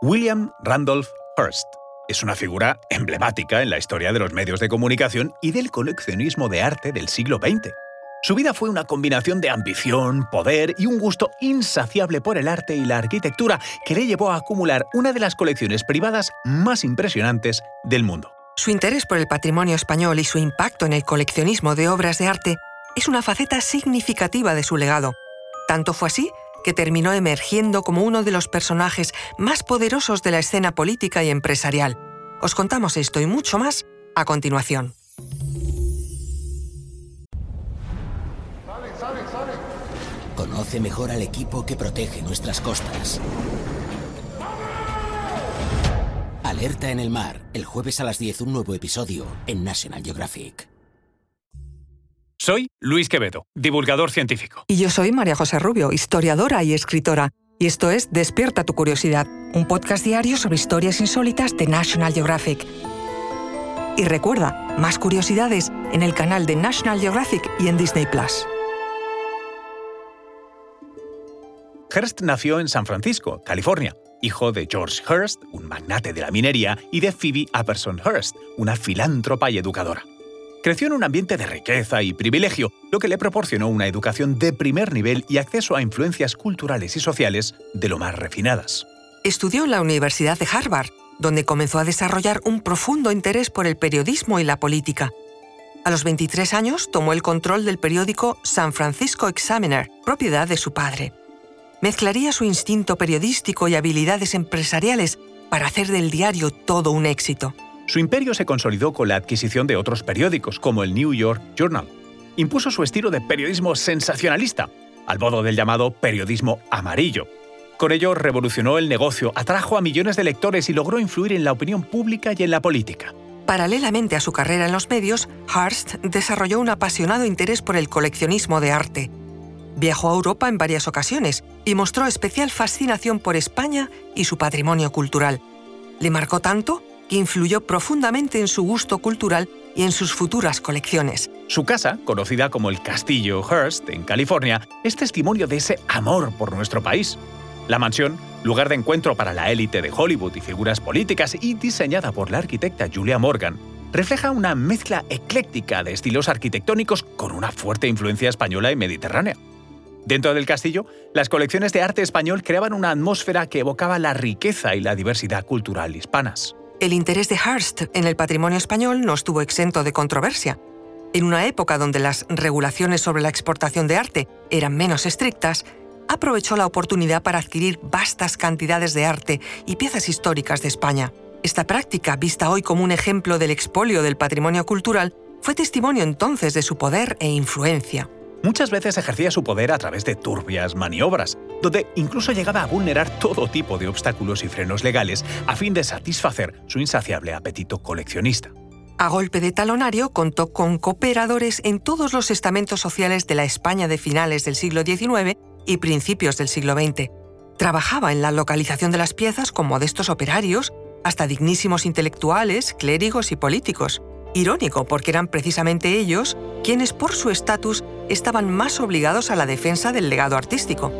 William Randolph Hearst es una figura emblemática en la historia de los medios de comunicación y del coleccionismo de arte del siglo XX. Su vida fue una combinación de ambición, poder y un gusto insaciable por el arte y la arquitectura que le llevó a acumular una de las colecciones privadas más impresionantes del mundo. Su interés por el patrimonio español y su impacto en el coleccionismo de obras de arte es una faceta significativa de su legado. Tanto fue así que terminó emergiendo como uno de los personajes más poderosos de la escena política y empresarial. Os contamos esto y mucho más a continuación. Conoce mejor al equipo que protege nuestras costas. Alerta en el mar, el jueves a las 10 un nuevo episodio en National Geographic. Soy Luis Quevedo, divulgador científico. Y yo soy María José Rubio, historiadora y escritora. Y esto es Despierta tu curiosidad, un podcast diario sobre historias insólitas de National Geographic. Y recuerda, más curiosidades en el canal de National Geographic y en Disney Plus. Hearst nació en San Francisco, California, hijo de George Hearst, un magnate de la minería, y de Phoebe Apperson Hearst, una filántropa y educadora. Creció en un ambiente de riqueza y privilegio, lo que le proporcionó una educación de primer nivel y acceso a influencias culturales y sociales de lo más refinadas. Estudió en la Universidad de Harvard, donde comenzó a desarrollar un profundo interés por el periodismo y la política. A los 23 años tomó el control del periódico San Francisco Examiner, propiedad de su padre mezclaría su instinto periodístico y habilidades empresariales para hacer del diario todo un éxito. Su imperio se consolidó con la adquisición de otros periódicos, como el New York Journal. Impuso su estilo de periodismo sensacionalista, al modo del llamado periodismo amarillo. Con ello revolucionó el negocio, atrajo a millones de lectores y logró influir en la opinión pública y en la política. Paralelamente a su carrera en los medios, Hearst desarrolló un apasionado interés por el coleccionismo de arte Viajó a Europa en varias ocasiones y mostró especial fascinación por España y su patrimonio cultural. Le marcó tanto que influyó profundamente en su gusto cultural y en sus futuras colecciones. Su casa, conocida como el Castillo Hearst en California, es testimonio de ese amor por nuestro país. La mansión, lugar de encuentro para la élite de Hollywood y figuras políticas y diseñada por la arquitecta Julia Morgan, refleja una mezcla ecléctica de estilos arquitectónicos con una fuerte influencia española y mediterránea. Dentro del castillo, las colecciones de arte español creaban una atmósfera que evocaba la riqueza y la diversidad cultural hispanas. El interés de Hearst en el patrimonio español no estuvo exento de controversia. En una época donde las regulaciones sobre la exportación de arte eran menos estrictas, aprovechó la oportunidad para adquirir vastas cantidades de arte y piezas históricas de España. Esta práctica, vista hoy como un ejemplo del expolio del patrimonio cultural, fue testimonio entonces de su poder e influencia muchas veces ejercía su poder a través de turbias maniobras, donde incluso llegaba a vulnerar todo tipo de obstáculos y frenos legales a fin de satisfacer su insaciable apetito coleccionista. A golpe de talonario contó con cooperadores en todos los estamentos sociales de la España de finales del siglo XIX y principios del siglo XX. Trabajaba en la localización de las piezas con modestos operarios, hasta dignísimos intelectuales, clérigos y políticos. Irónico porque eran precisamente ellos quienes por su estatus estaban más obligados a la defensa del legado artístico.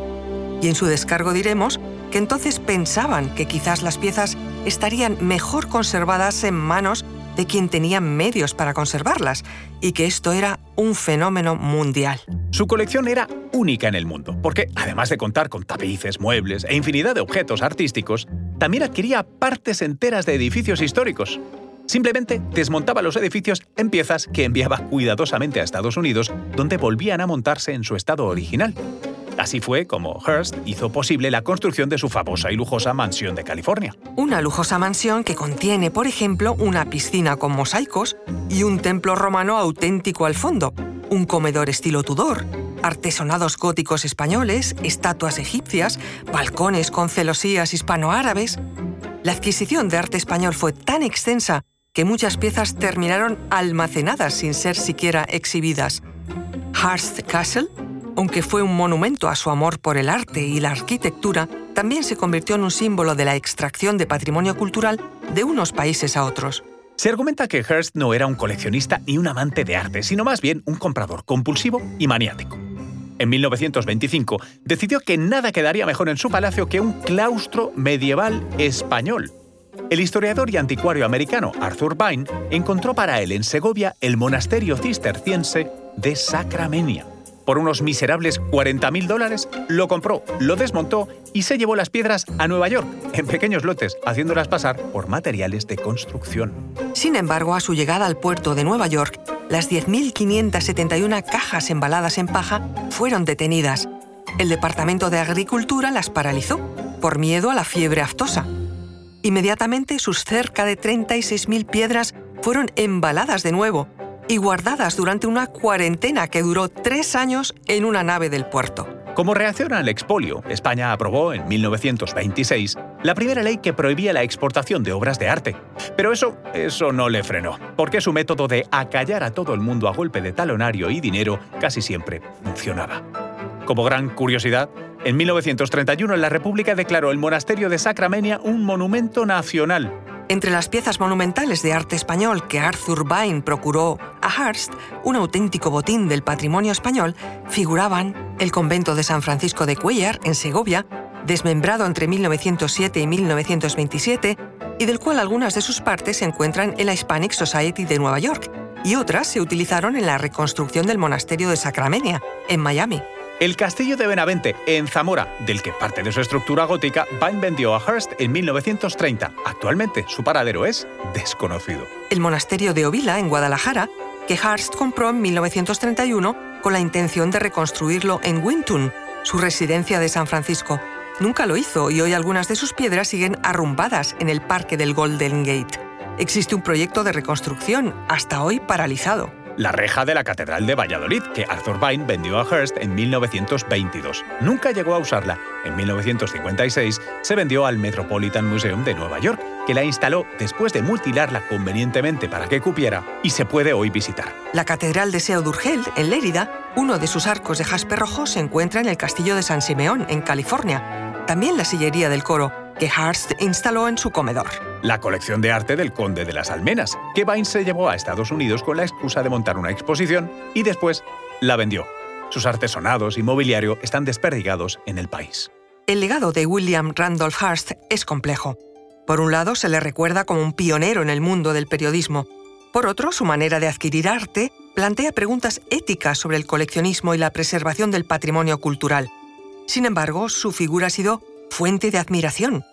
Y en su descargo diremos que entonces pensaban que quizás las piezas estarían mejor conservadas en manos de quien tenía medios para conservarlas, y que esto era un fenómeno mundial. Su colección era única en el mundo, porque además de contar con tapices, muebles e infinidad de objetos artísticos, también adquiría partes enteras de edificios históricos. Simplemente desmontaba los edificios en piezas que enviaba cuidadosamente a Estados Unidos, donde volvían a montarse en su estado original. Así fue como Hearst hizo posible la construcción de su famosa y lujosa mansión de California. Una lujosa mansión que contiene, por ejemplo, una piscina con mosaicos y un templo romano auténtico al fondo, un comedor estilo Tudor, artesonados góticos españoles, estatuas egipcias, balcones con celosías hispanoárabes. La adquisición de arte español fue tan extensa que muchas piezas terminaron almacenadas sin ser siquiera exhibidas. Hearst Castle, aunque fue un monumento a su amor por el arte y la arquitectura, también se convirtió en un símbolo de la extracción de patrimonio cultural de unos países a otros. Se argumenta que Hearst no era un coleccionista ni un amante de arte, sino más bien un comprador compulsivo y maniático. En 1925 decidió que nada quedaría mejor en su palacio que un claustro medieval español. El historiador y anticuario americano Arthur Vine encontró para él en Segovia el monasterio cisterciense de Sacramenia. Por unos miserables 40 mil dólares, lo compró, lo desmontó y se llevó las piedras a Nueva York, en pequeños lotes, haciéndolas pasar por materiales de construcción. Sin embargo, a su llegada al puerto de Nueva York, las 10.571 cajas embaladas en paja fueron detenidas. El Departamento de Agricultura las paralizó por miedo a la fiebre aftosa. Inmediatamente sus cerca de 36.000 piedras fueron embaladas de nuevo y guardadas durante una cuarentena que duró tres años en una nave del puerto. Como reacción al expolio, España aprobó en 1926 la primera ley que prohibía la exportación de obras de arte. Pero eso, eso no le frenó, porque su método de acallar a todo el mundo a golpe de talonario y dinero casi siempre funcionaba. Como gran curiosidad, en 1931 la República declaró el monasterio de Sacramenia un monumento nacional entre las piezas monumentales de arte español que Arthur Vine procuró a Hearst, un auténtico botín del patrimonio español, figuraban el convento de San Francisco de Cuellar, en Segovia, desmembrado entre 1907 y 1927, y del cual algunas de sus partes se encuentran en la Hispanic Society de Nueva York, y otras se utilizaron en la reconstrucción del monasterio de Sacramenia, en Miami. El castillo de Benavente, en Zamora, del que parte de su estructura gótica, Vine vendió a Hearst en 1930. Actualmente su paradero es desconocido. El monasterio de Ovila, en Guadalajara, que Hearst compró en 1931 con la intención de reconstruirlo en Winton, su residencia de San Francisco. Nunca lo hizo y hoy algunas de sus piedras siguen arrumbadas en el parque del Golden Gate. Existe un proyecto de reconstrucción, hasta hoy paralizado la reja de la Catedral de Valladolid, que Arthur Vine vendió a Hearst en 1922. Nunca llegó a usarla. En 1956 se vendió al Metropolitan Museum de Nueva York, que la instaló después de mutilarla convenientemente para que cupiera y se puede hoy visitar. La Catedral de Seu d'Urgell, en Lérida, uno de sus arcos de jaspe rojo se encuentra en el Castillo de San Simeón, en California. También la sillería del coro, que Hearst instaló en su comedor la colección de arte del Conde de las Almenas, que Vine se llevó a Estados Unidos con la excusa de montar una exposición y después la vendió. Sus artesonados y mobiliario están desperdigados en el país. El legado de William Randolph Hearst es complejo. Por un lado, se le recuerda como un pionero en el mundo del periodismo. Por otro, su manera de adquirir arte plantea preguntas éticas sobre el coleccionismo y la preservación del patrimonio cultural. Sin embargo, su figura ha sido fuente de admiración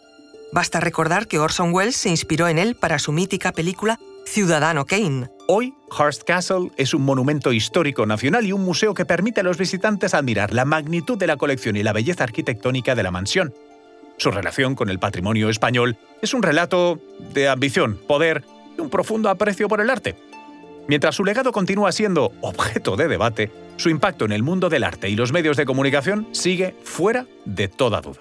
Basta recordar que Orson Welles se inspiró en él para su mítica película Ciudadano Kane. Hoy, Hearst Castle es un monumento histórico nacional y un museo que permite a los visitantes admirar la magnitud de la colección y la belleza arquitectónica de la mansión. Su relación con el patrimonio español es un relato de ambición, poder y un profundo aprecio por el arte. Mientras su legado continúa siendo objeto de debate, su impacto en el mundo del arte y los medios de comunicación sigue fuera de toda duda.